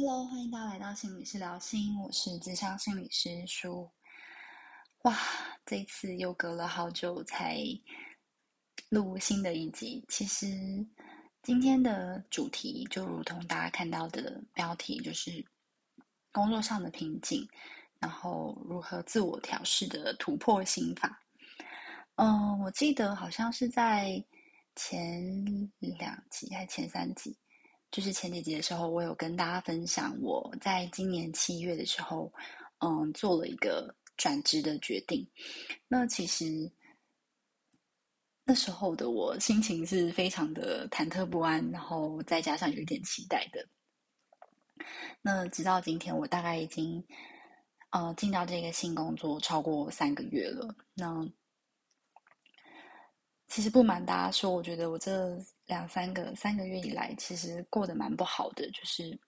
Hello，欢迎大家来到心理师聊心，我是智商心理师舒。哇，这一次又隔了好久才录新的一集。其实今天的主题就如同大家看到的标题，就是工作上的瓶颈，然后如何自我调试的突破心法。嗯，我记得好像是在前两集还是前三集。就是前几集的时候，我有跟大家分享，我在今年七月的时候，嗯，做了一个转职的决定。那其实那时候的我心情是非常的忐忑不安，然后再加上有一点期待的。那直到今天，我大概已经呃进到这个新工作超过三个月了。那其实不瞒大家说，我觉得我这两三个三个月以来，其实过得蛮不好的。就是，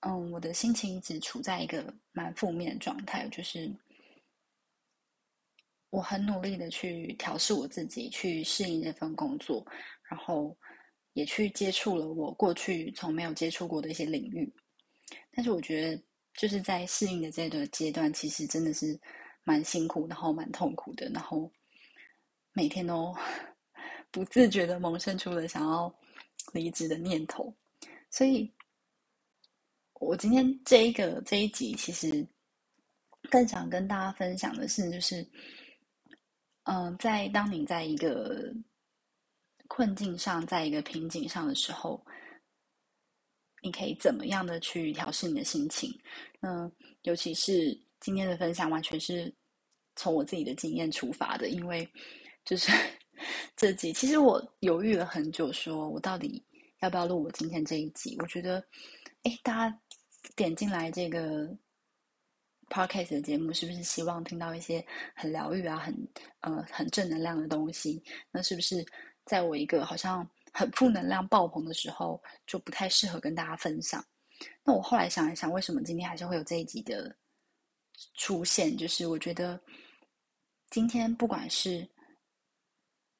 嗯，我的心情一直处在一个蛮负面的状态。就是我很努力的去调试我自己，去适应这份工作，然后也去接触了我过去从没有接触过的一些领域。但是我觉得，就是在适应的这个阶段，其实真的是蛮辛苦，然后蛮痛苦的，然后。每天都 不自觉的萌生出了想要离职的念头，所以，我今天这一个这一集其实更想跟大家分享的是，就是，嗯，在当你在一个困境上，在一个瓶颈上的时候，你可以怎么样的去调试你的心情？嗯，尤其是今天的分享，完全是从我自己的经验出发的，因为。就是 这集，其实我犹豫了很久，说我到底要不要录我今天这一集？我觉得，哎，大家点进来这个 podcast 的节目，是不是希望听到一些很疗愈啊、很呃很正能量的东西？那是不是在我一个好像很负能量爆棚的时候，就不太适合跟大家分享？那我后来想一想，为什么今天还是会有这一集的出现？就是我觉得今天不管是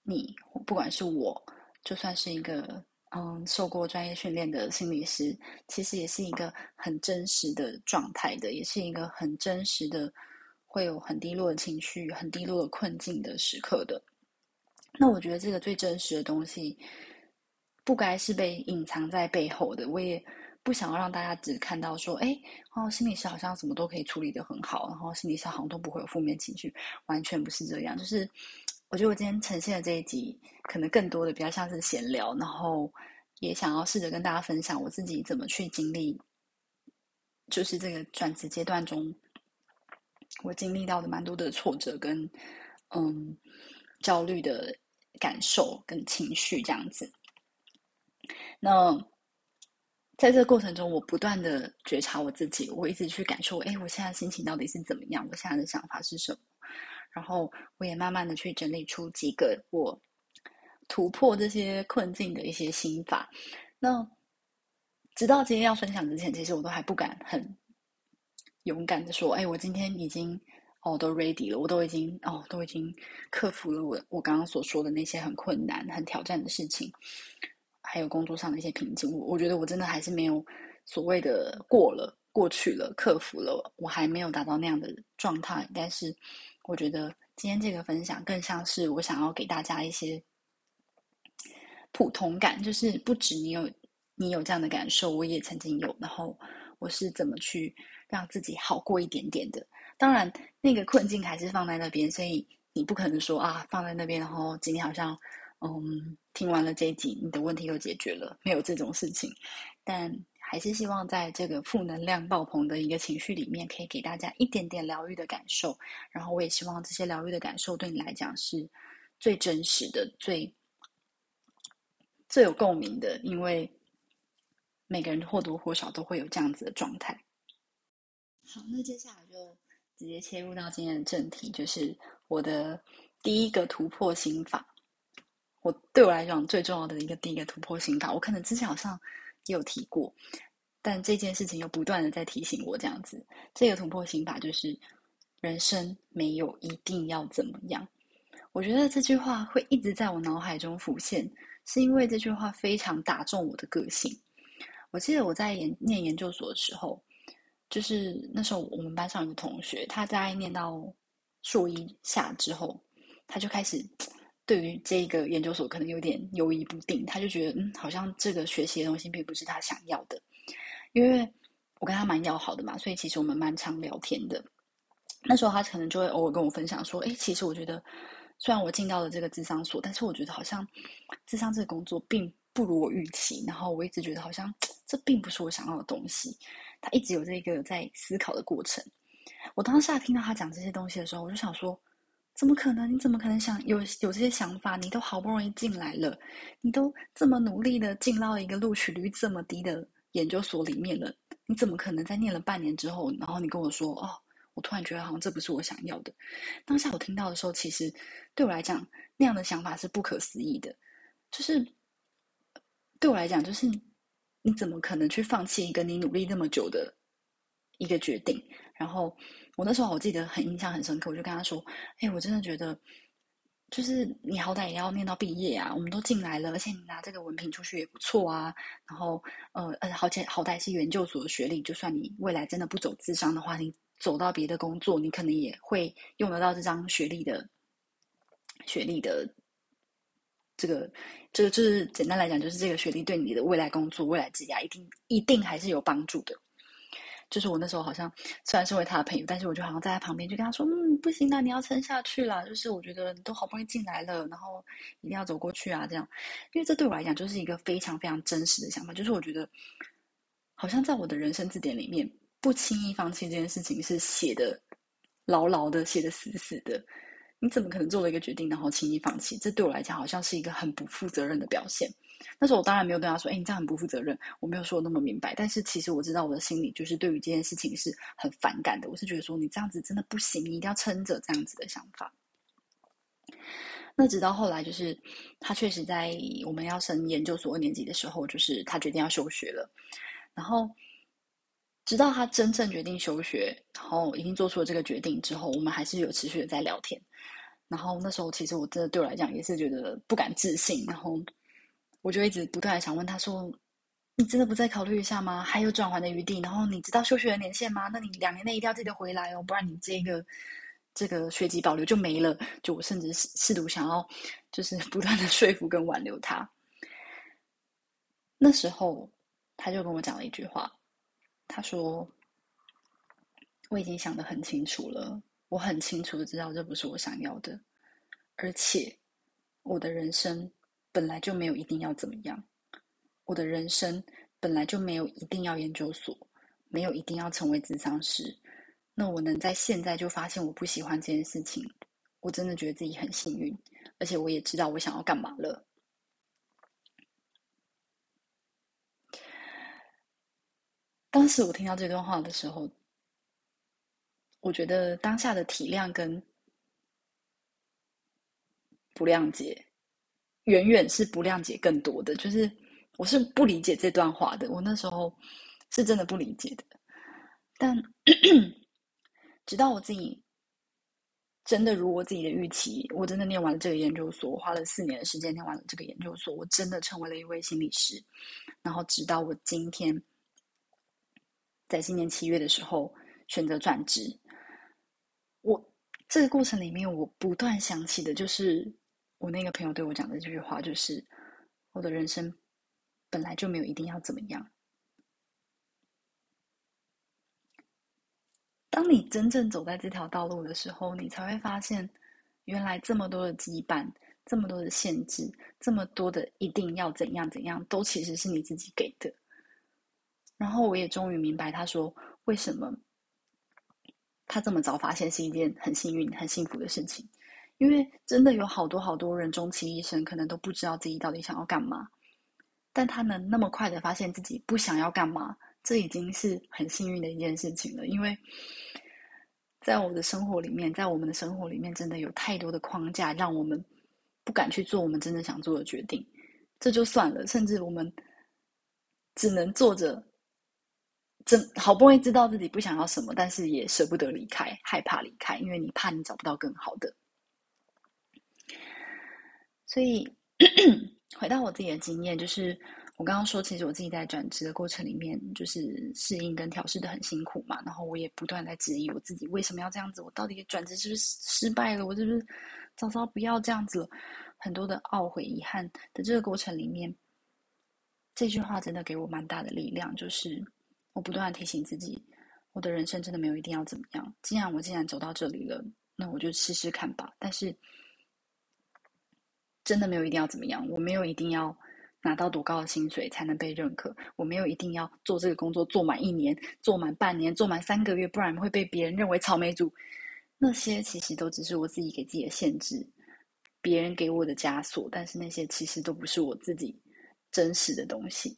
你不管是我，就算是一个嗯受过专业训练的心理师，其实也是一个很真实的状态的，也是一个很真实的，会有很低落的情绪、很低落的困境的时刻的。那我觉得这个最真实的东西，不该是被隐藏在背后的。我也不想要让大家只看到说，哎，哦，心理师好像什么都可以处理的很好，然后心理师好像都不会有负面情绪，完全不是这样，就是。我觉得我今天呈现的这一集，可能更多的比较像是闲聊，然后也想要试着跟大家分享我自己怎么去经历，就是这个转职阶段中，我经历到的蛮多的挫折跟嗯焦虑的感受跟情绪这样子。那在这个过程中，我不断的觉察我自己，我一直去感受，哎，我现在心情到底是怎么样？我现在的想法是什么？然后我也慢慢的去整理出几个我突破这些困境的一些心法。那直到今天要分享之前，其实我都还不敢很勇敢的说：“哎，我今天已经哦都 ready 了，我都已经哦都已经克服了我我刚刚所说的那些很困难、很挑战的事情，还有工作上的一些瓶颈。我我觉得我真的还是没有所谓的过了、过去了、克服了，我还没有达到那样的状态，但是。”我觉得今天这个分享更像是我想要给大家一些普通感，就是不止你有你有这样的感受，我也曾经有。然后我是怎么去让自己好过一点点的？当然，那个困境还是放在那边，所以你不可能说啊，放在那边，然后今天好像嗯听完了这一集，你的问题都解决了，没有这种事情。但还是希望在这个负能量爆棚的一个情绪里面，可以给大家一点点疗愈的感受。然后我也希望这些疗愈的感受对你来讲是最真实的、最最有共鸣的，因为每个人或多或少都会有这样子的状态。好，那接下来就直接切入到今天的正题，就是我的第一个突破心法。我对我来讲最重要的一个第一个突破心法，我可能之前好像也。有提过，但这件事情又不断的在提醒我，这样子，这个突破心法就是：人生没有一定要怎么样。我觉得这句话会一直在我脑海中浮现，是因为这句话非常打中我的个性。我记得我在研念研究所的时候，就是那时候我们班上有个同学，他在念到硕一下之后，他就开始对于这个研究所可能有点犹疑不定，他就觉得嗯，好像这个学习的东西并不是他想要的。因为我跟他蛮要好的嘛，所以其实我们蛮常聊天的。那时候他可能就会偶尔跟我分享说：“哎，其实我觉得，虽然我进到了这个智商所，但是我觉得好像智商这个工作并不如我预期。然后我一直觉得好像这并不是我想要的东西。他一直有这个在思考的过程。我当下听到他讲这些东西的时候，我就想说：怎么可能？你怎么可能想有有这些想法？你都好不容易进来了，你都这么努力的进到一个录取率这么低的。”研究所里面了，你怎么可能在念了半年之后，然后你跟我说哦，我突然觉得好像这不是我想要的。当下我听到的时候，其实对我来讲，那样的想法是不可思议的。就是对我来讲，就是你怎么可能去放弃一个你努力那么久的一个决定？然后我那时候我记得很印象很深刻，我就跟他说：“哎，我真的觉得。”就是你好歹也要念到毕业啊，我们都进来了，而且你拿这个文凭出去也不错啊。然后，呃呃，好且好歹是研究所的学历，就算你未来真的不走智商的话，你走到别的工作，你可能也会用得到这张学历的学历的这个这个就是简单来讲，就是这个学历对你的未来工作、未来职业一定一定还是有帮助的。就是我那时候好像虽然是为他的朋友，但是我就好像在他旁边就跟他说：“嗯，不行啦，你要撑下去啦。就是我觉得你都好不容易进来了，然后一定要走过去啊，这样。因为这对我来讲就是一个非常非常真实的想法。就是我觉得好像在我的人生字典里面，不轻易放弃这件事情是写的牢牢的，写的死死的。你怎么可能做了一个决定，然后轻易放弃？这对我来讲好像是一个很不负责任的表现。”那时候我当然没有对他说：“哎，你这样很不负责任。”我没有说那么明白，但是其实我知道我的心里就是对于这件事情是很反感的。我是觉得说你这样子真的不行，你一定要撑着这样子的想法。那直到后来，就是他确实在我们要升研究所二年级的时候，就是他决定要休学了。然后直到他真正决定休学，然后已经做出了这个决定之后，我们还是有持续的在聊天。然后那时候其实我真的对我来讲也是觉得不敢置信，然后。我就一直不断的想问他说：“你真的不再考虑一下吗？还有转还的余地？然后你知道休学的年限吗？那你两年内一定要记得回来哦，不然你这个这个学籍保留就没了。”就我甚至试图想要，就是不断的说服跟挽留他。那时候他就跟我讲了一句话，他说：“我已经想得很清楚了，我很清楚的知道这不是我想要的，而且我的人生。”本来就没有一定要怎么样，我的人生本来就没有一定要研究所，没有一定要成为智商师。那我能在现在就发现我不喜欢这件事情，我真的觉得自己很幸运，而且我也知道我想要干嘛了。当时我听到这段话的时候，我觉得当下的体谅跟不谅解。远远是不谅解更多的，就是我是不理解这段话的。我那时候是真的不理解的，但直到我自己真的如我自己的预期，我真的念完了这个研究所，我花了四年的时间念完了这个研究所，我真的成为了一位心理师。然后直到我今天在今年七月的时候选择转职，我这个过程里面，我不断想起的就是。我那个朋友对我讲的这句话就是：我的人生本来就没有一定要怎么样。当你真正走在这条道路的时候，你才会发现，原来这么多的羁绊、这么多的限制、这么多的一定要怎样怎样，都其实是你自己给的。然后我也终于明白，他说为什么他这么早发现是一件很幸运、很幸福的事情。因为真的有好多好多人，终其一生可能都不知道自己到底想要干嘛，但他能那么快的发现自己不想要干嘛，这已经是很幸运的一件事情了。因为在我的生活里面，在我们的生活里面，真的有太多的框架，让我们不敢去做我们真正想做的决定。这就算了，甚至我们只能做着，真好不容易知道自己不想要什么，但是也舍不得离开，害怕离开，因为你怕你找不到更好的。所以，回到我自己的经验，就是我刚刚说，其实我自己在转职的过程里面，就是适应跟调试的很辛苦嘛。然后我也不断在质疑我自己，为什么要这样子？我到底转职是不是失败了？我是不是早早不要这样子了？很多的懊悔、遗憾的这个过程里面，这句话真的给我蛮大的力量，就是我不断提醒自己，我的人生真的没有一定要怎么样。既然我既然走到这里了，那我就试试看吧。但是真的没有一定要怎么样，我没有一定要。拿到多高的薪水才能被认可？我没有一定要做这个工作做满一年、做满半年、做满三个月，不然会被别人认为草莓族。那些其实都只是我自己给自己的限制，别人给我的枷锁。但是那些其实都不是我自己真实的东西。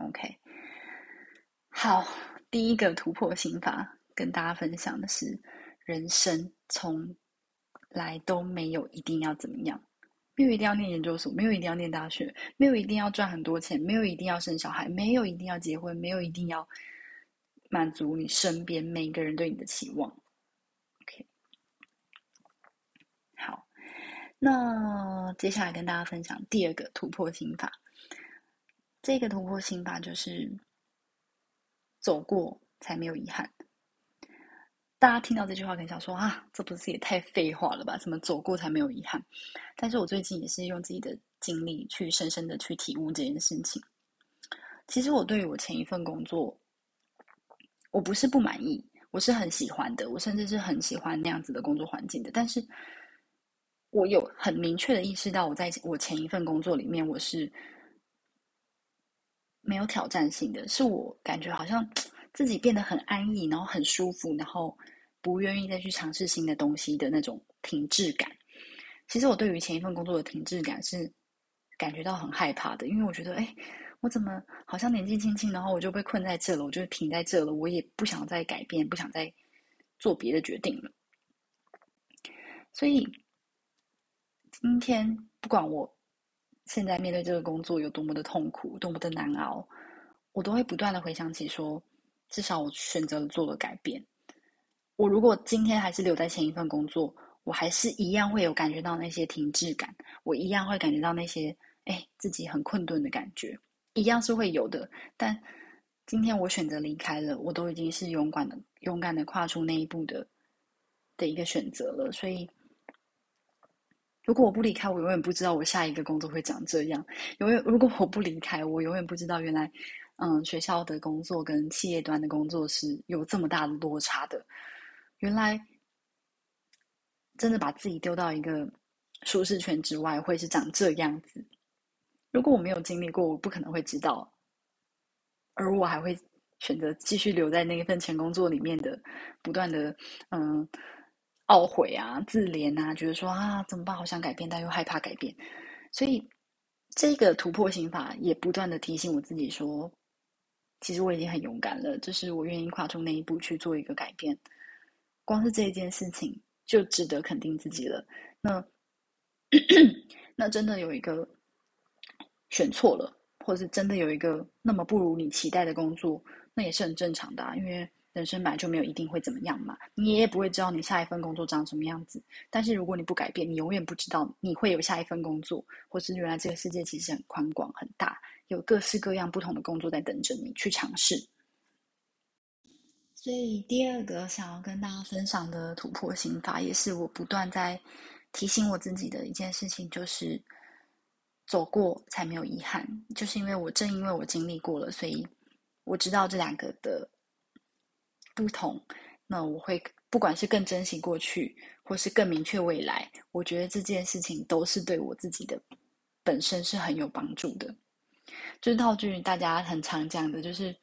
OK，好，第一个突破心法跟大家分享的是：人生从来都没有一定要怎么样。没有一定要念研究所，没有一定要念大学，没有一定要赚很多钱，没有一定要生小孩，没有一定要结婚，没有一定要满足你身边每个人对你的期望。OK，好，那接下来跟大家分享第二个突破心法。这个突破心法就是走过才没有遗憾。大家听到这句话，可能想说啊，这不是也太废话了吧？怎么走过才没有遗憾？但是我最近也是用自己的经历去深深的去体悟这件事情。其实我对于我前一份工作，我不是不满意，我是很喜欢的，我甚至是很喜欢那样子的工作环境的。但是，我有很明确的意识到，我在我前一份工作里面，我是没有挑战性的，是我感觉好像自己变得很安逸，然后很舒服，然后。不愿意再去尝试新的东西的那种停滞感，其实我对于前一份工作的停滞感是感觉到很害怕的，因为我觉得，哎，我怎么好像年纪轻轻，然后我就被困在这了，我就停在这了，我也不想再改变，不想再做别的决定了。所以今天不管我现在面对这个工作有多么的痛苦，多么的难熬，我都会不断的回想起说，至少我选择了做了改变。我如果今天还是留在前一份工作，我还是一样会有感觉到那些停滞感，我一样会感觉到那些哎自己很困顿的感觉，一样是会有的。但今天我选择离开了，我都已经是勇敢的、勇敢的跨出那一步的的一个选择了。所以，如果我不离开，我永远不知道我下一个工作会长这样。永远，如果我不离开，我永远不知道原来，嗯，学校的工作跟企业端的工作是有这么大的落差的。原来，真的把自己丢到一个舒适圈之外，会是长这样子。如果我没有经历过，我不可能会知道。而我还会选择继续留在那一份前工作里面的，不断的嗯懊悔啊、自怜啊，觉得说啊怎么办？好想改变，但又害怕改变。所以这个突破心法也不断的提醒我自己说，其实我已经很勇敢了，就是我愿意跨出那一步去做一个改变。光是这一件事情就值得肯定自己了。那那真的有一个选错了，或者是真的有一个那么不如你期待的工作，那也是很正常的啊。因为人生本来就没有一定会怎么样嘛，你也不会知道你下一份工作长什么样子。但是如果你不改变，你永远不知道你会有下一份工作，或是原来这个世界其实很宽广很大，有各式各样不同的工作在等着你去尝试。所以第二个想要跟大家分享的突破心法，也是我不断在提醒我自己的一件事情，就是走过才没有遗憾。就是因为我正因为我经历过了，所以我知道这两个的不同。那我会不管是更珍惜过去，或是更明确未来，我觉得这件事情都是对我自己的本身是很有帮助的。就是套句大家很常讲的，就是。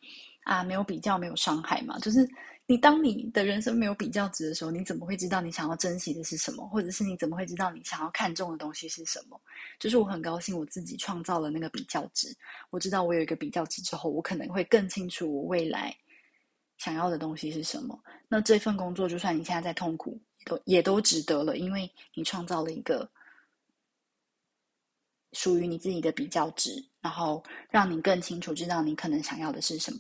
啊，没有比较，没有伤害嘛。就是你当你的人生没有比较值的时候，你怎么会知道你想要珍惜的是什么？或者是你怎么会知道你想要看重的东西是什么？就是我很高兴我自己创造了那个比较值。我知道我有一个比较值之后，我可能会更清楚我未来想要的东西是什么。那这份工作，就算你现在在痛苦，都也都值得了，因为你创造了一个属于你自己的比较值，然后让你更清楚知道你可能想要的是什么。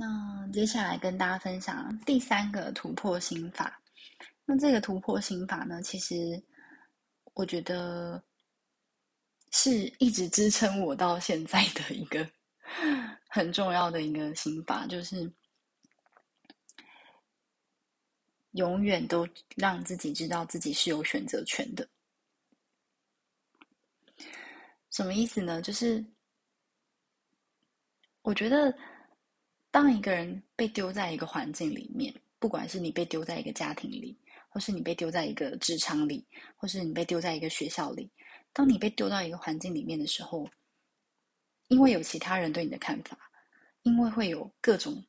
那接下来跟大家分享第三个突破心法。那这个突破心法呢，其实我觉得是一直支撑我到现在的一个 很重要的一个心法，就是永远都让自己知道自己是有选择权的。什么意思呢？就是我觉得，当一个人被丢在一个环境里面，不管是你被丢在一个家庭里，或是你被丢在一个职场里，或是你被丢在一个学校里，当你被丢到一个环境里面的时候，因为有其他人对你的看法，因为会有各种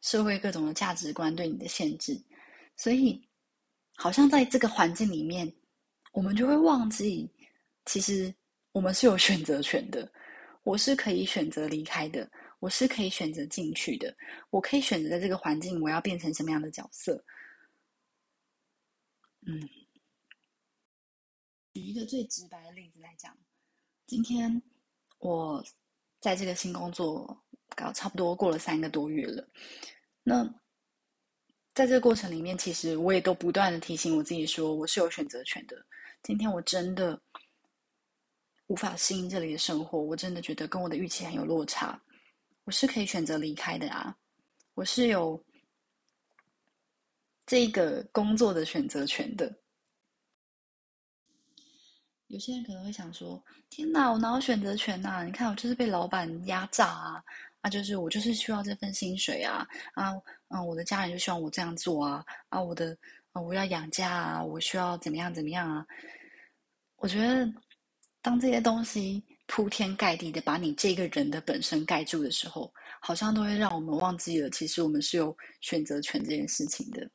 社会各种的价值观对你的限制，所以好像在这个环境里面，我们就会忘记，其实。我们是有选择权的，我是可以选择离开的，我是可以选择进去的，我可以选择在这个环境我要变成什么样的角色。嗯，举一个最直白的例子来讲，今天我在这个新工作搞差不多过了三个多月了，那在这个过程里面，其实我也都不断的提醒我自己说，我是有选择权的。今天我真的。无法适应这里的生活，我真的觉得跟我的预期很有落差。我是可以选择离开的啊，我是有这个工作的选择权的。有些人可能会想说：“天哪，我哪有选择权呐？你看我就是被老板压榨啊！啊，就是我就是需要这份薪水啊！啊，嗯，我的家人就希望我这样做啊！啊，我的啊，我要养家啊，我需要怎么样怎么样啊？”我觉得。当这些东西铺天盖地的把你这个人的本身盖住的时候，好像都会让我们忘记了，其实我们是有选择权这件事情的。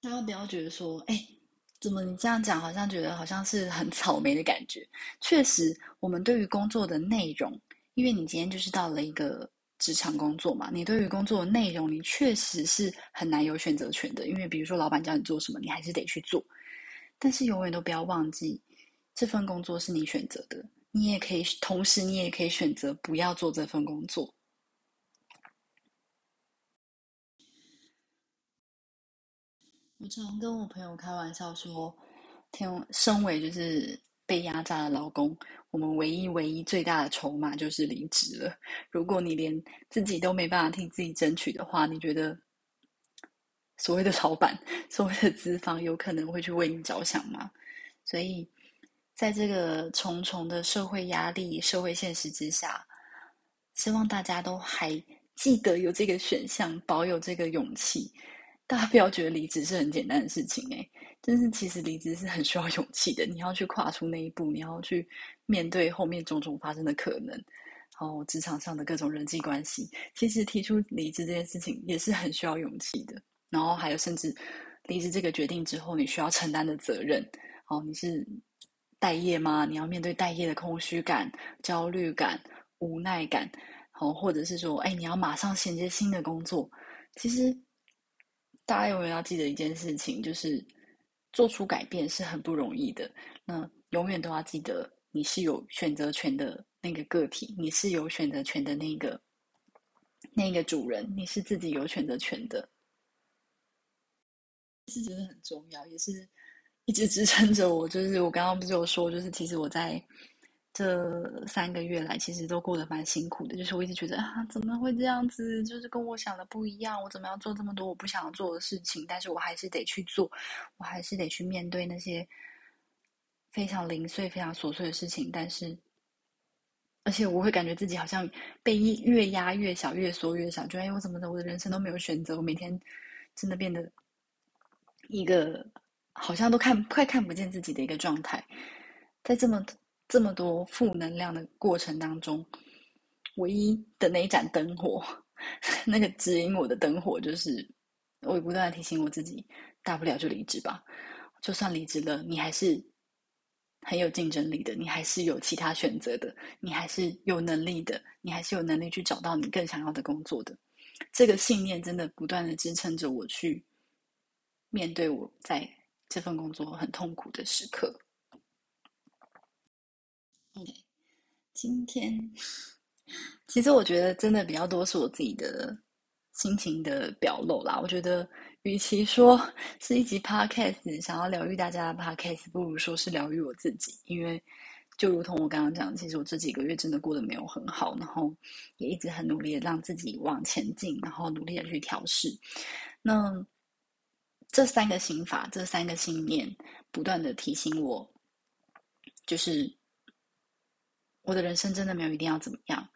大家不要觉得说，哎，怎么你这样讲，好像觉得好像是很草莓的感觉。确实，我们对于工作的内容，因为你今天就是到了一个职场工作嘛，你对于工作的内容，你确实是很难有选择权的。因为比如说，老板叫你做什么，你还是得去做。但是永远都不要忘记，这份工作是你选择的。你也可以，同时你也可以选择不要做这份工作。我常跟我朋友开玩笑说，天，身为就是被压榨的劳工，我们唯一唯一最大的筹码就是离职了。如果你连自己都没办法替自己争取的话，你觉得？所谓的老板，所谓的资方，有可能会去为你着想吗？所以，在这个重重的社会压力、社会现实之下，希望大家都还记得有这个选项，保有这个勇气。大家不要觉得离职是很简单的事情，诶，但是其实离职是很需要勇气的。你要去跨出那一步，你要去面对后面种种发生的可能，然后职场上的各种人际关系。其实提出离职这件事情也是很需要勇气的。然后还有，甚至离职这个决定之后，你需要承担的责任。哦，你是待业吗？你要面对待业的空虚感、焦虑感、无奈感。哦，或者是说，哎，你要马上衔接新的工作。其实，大家永远要记得一件事情，就是做出改变是很不容易的。那永远都要记得，你是有选择权的那个个体，你是有选择权的那个那个主人，你是自己有选择权的。是真的很重要，也是一直支撑着我。就是我刚刚不是有说，就是其实我在这三个月来，其实都过得蛮辛苦的。就是我一直觉得啊，怎么会这样子？就是跟我想的不一样。我怎么要做这么多我不想做的事情？但是我还是得去做，我还是得去面对那些非常零碎、非常琐碎的事情。但是，而且我会感觉自己好像被越压越小，越缩越小。觉得哎，我怎么的？我的人生都没有选择。我每天真的变得。一个好像都看快看不见自己的一个状态，在这么这么多负能量的过程当中，唯一的那一盏灯火，那个指引我的灯火，就是我不断的提醒我自己，大不了就离职吧。就算离职了，你还是很有竞争力的，你还是有其他选择的，你还是有能力的，你还是有能力去找到你更想要的工作的。这个信念真的不断的支撑着我去。面对我在这份工作很痛苦的时刻。OK，今天其实我觉得真的比较多是我自己的心情的表露啦。我觉得，与其说是一集 podcast 想要疗愈大家的 podcast，不如说是疗愈我自己。因为，就如同我刚刚讲，其实我这几个月真的过得没有很好，然后也一直很努力的让自己往前进，然后努力的去调试。那这三个心法，这三个信念，不断的提醒我，就是我的人生真的没有一定要怎么样，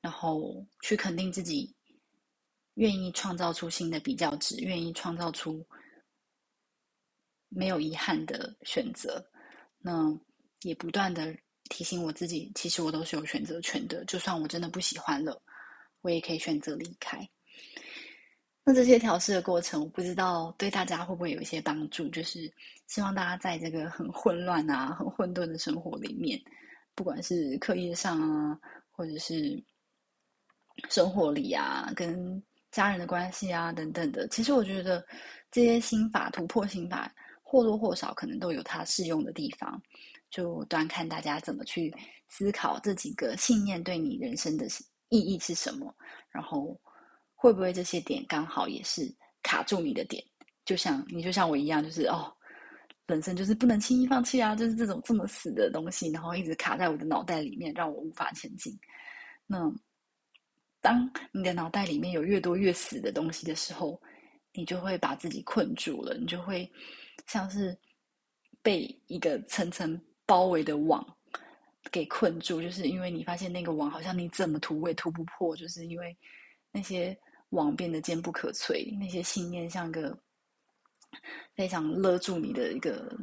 然后去肯定自己。愿意创造出新的比较值，愿意创造出没有遗憾的选择，那也不断的提醒我自己，其实我都是有选择权的。就算我真的不喜欢了，我也可以选择离开。那这些调试的过程，我不知道对大家会不会有一些帮助。就是希望大家在这个很混乱啊、很混沌的生活里面，不管是课业上啊，或者是生活里啊，跟家人的关系啊，等等的，其实我觉得这些心法突破心法或多或少可能都有它适用的地方，就端看大家怎么去思考这几个信念对你人生的意义是什么，然后会不会这些点刚好也是卡住你的点，就像你就像我一样，就是哦，本身就是不能轻易放弃啊，就是这种这么死的东西，然后一直卡在我的脑袋里面，让我无法前进，那。当你的脑袋里面有越多越死的东西的时候，你就会把自己困住了，你就会像是被一个层层包围的网给困住，就是因为你发现那个网好像你怎么涂也涂不破，就是因为那些网变得坚不可摧，那些信念像个非常勒住你的一个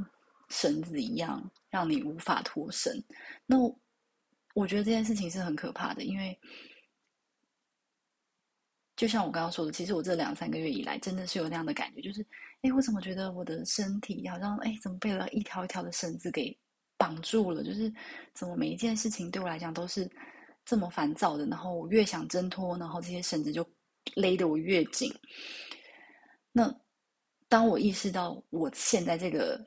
绳子一样，让你无法脱身。那我觉得这件事情是很可怕的，因为。就像我刚刚说的，其实我这两三个月以来，真的是有那样的感觉，就是，哎，我怎么觉得我的身体好像，哎，怎么被了一条一条的绳子给绑住了？就是，怎么每一件事情对我来讲都是这么烦躁的？然后我越想挣脱，然后这些绳子就勒得我越紧。那当我意识到我现在这个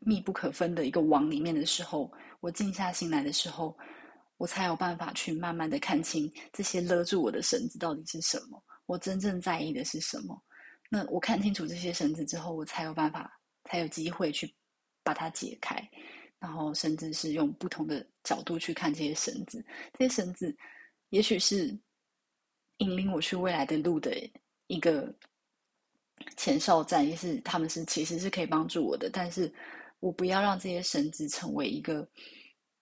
密不可分的一个网里面的时候，我静下心来的时候。我才有办法去慢慢的看清这些勒住我的绳子到底是什么，我真正在意的是什么。那我看清楚这些绳子之后，我才有办法，才有机会去把它解开，然后甚至是用不同的角度去看这些绳子。这些绳子，也许是引领我去未来的路的一个前哨站，也是他们是其实是可以帮助我的，但是我不要让这些绳子成为一个。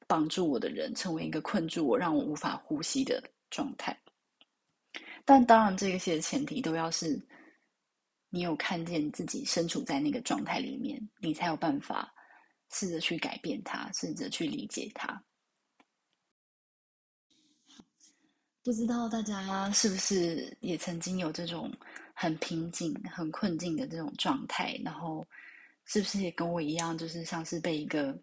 帮助我的人成为一个困住我、让我无法呼吸的状态，但当然，这些前提都要是你有看见自己身处在那个状态里面，你才有办法试着去改变它，试着去理解它。不知道大家是不是也曾经有这种很瓶颈、很困境的这种状态？然后，是不是也跟我一样，就是像是被一个。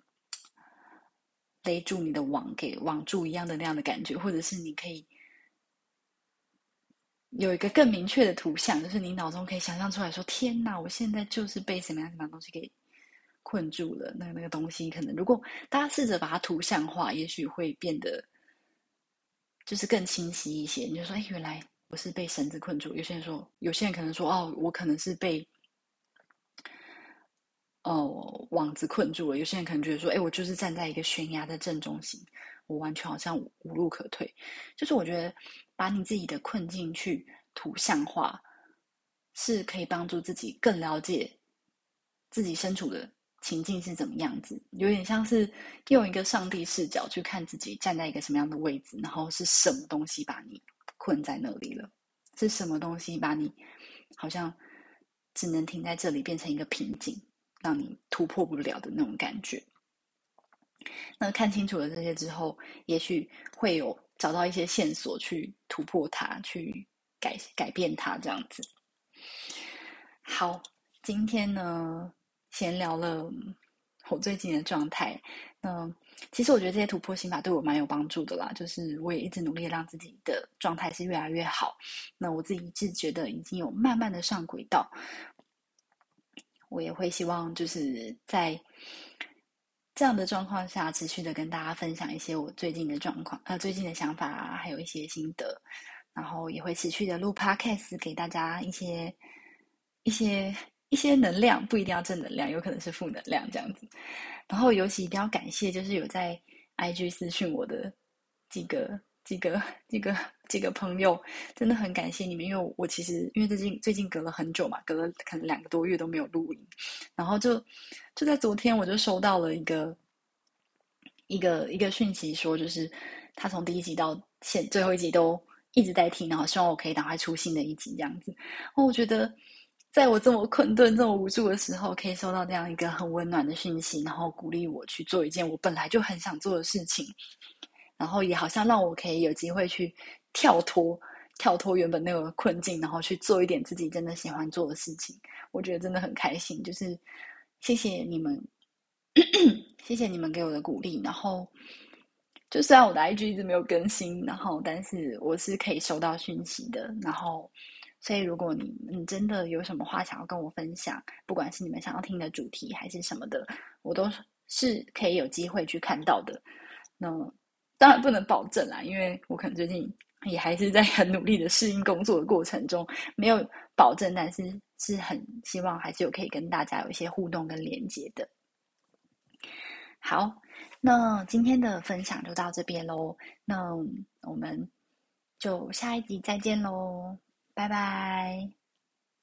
勒住你的网，给网住一样的那样的感觉，或者是你可以有一个更明确的图像，就是你脑中可以想象出来说：“天哪，我现在就是被什么样什么东西给困住了。”那那个东西，可能如果大家试着把它图像化，也许会变得就是更清晰一些。你就说：“哎，原来我是被绳子困住。”有些人说，有些人可能说：“哦，我可能是被……”哦，网子困住了。有些人可能觉得说：“哎，我就是站在一个悬崖的正中心，我完全好像无路可退。”就是我觉得把你自己的困境去图像化，是可以帮助自己更了解自己身处的情境是怎么样子。有点像是用一个上帝视角去看自己站在一个什么样的位置，然后是什么东西把你困在那里了？是什么东西把你好像只能停在这里，变成一个瓶颈？让你突破不了的那种感觉。那看清楚了这些之后，也许会有找到一些线索去突破它，去改改变它，这样子。好，今天呢，闲聊了我最近的状态。那其实我觉得这些突破心法对我蛮有帮助的啦，就是我也一直努力让自己的状态是越来越好。那我自己一直觉得已经有慢慢的上轨道。我也会希望，就是在这样的状况下，持续的跟大家分享一些我最近的状况，呃，最近的想法啊，还有一些心得。然后也会持续的录 podcast 给大家一些一些一些能量，不一定要正能量，有可能是负能量这样子。然后尤其一定要感谢，就是有在 IG 私讯我的几个几个几个几个朋友，真的很感谢你们，因为我其实因为最近最近隔了很久嘛，隔了可能两个多月都没有录音，然后就就在昨天我就收到了一个一个一个讯息，说就是他从第一集到现最后一集都。一直在听，然后希望我可以赶快出新的一集这样子。哦，我觉得在我这么困顿、这么无助的时候，可以收到这样一个很温暖的讯息，然后鼓励我去做一件我本来就很想做的事情，然后也好像让我可以有机会去跳脱、跳脱原本那个困境，然后去做一点自己真的喜欢做的事情。我觉得真的很开心，就是谢谢你们，谢谢你们给我的鼓励，然后。就虽然我的 IG 一直没有更新，然后但是我是可以收到讯息的，然后所以如果你你真的有什么话想要跟我分享，不管是你们想要听的主题还是什么的，我都是可以有机会去看到的。那当然不能保证啦，因为我可能最近也还是在很努力的适应工作的过程中，没有保证，但是是很希望还是有可以跟大家有一些互动跟连接的。好。那今天的分享就到这边喽，那我们就下一集再见喽，拜拜。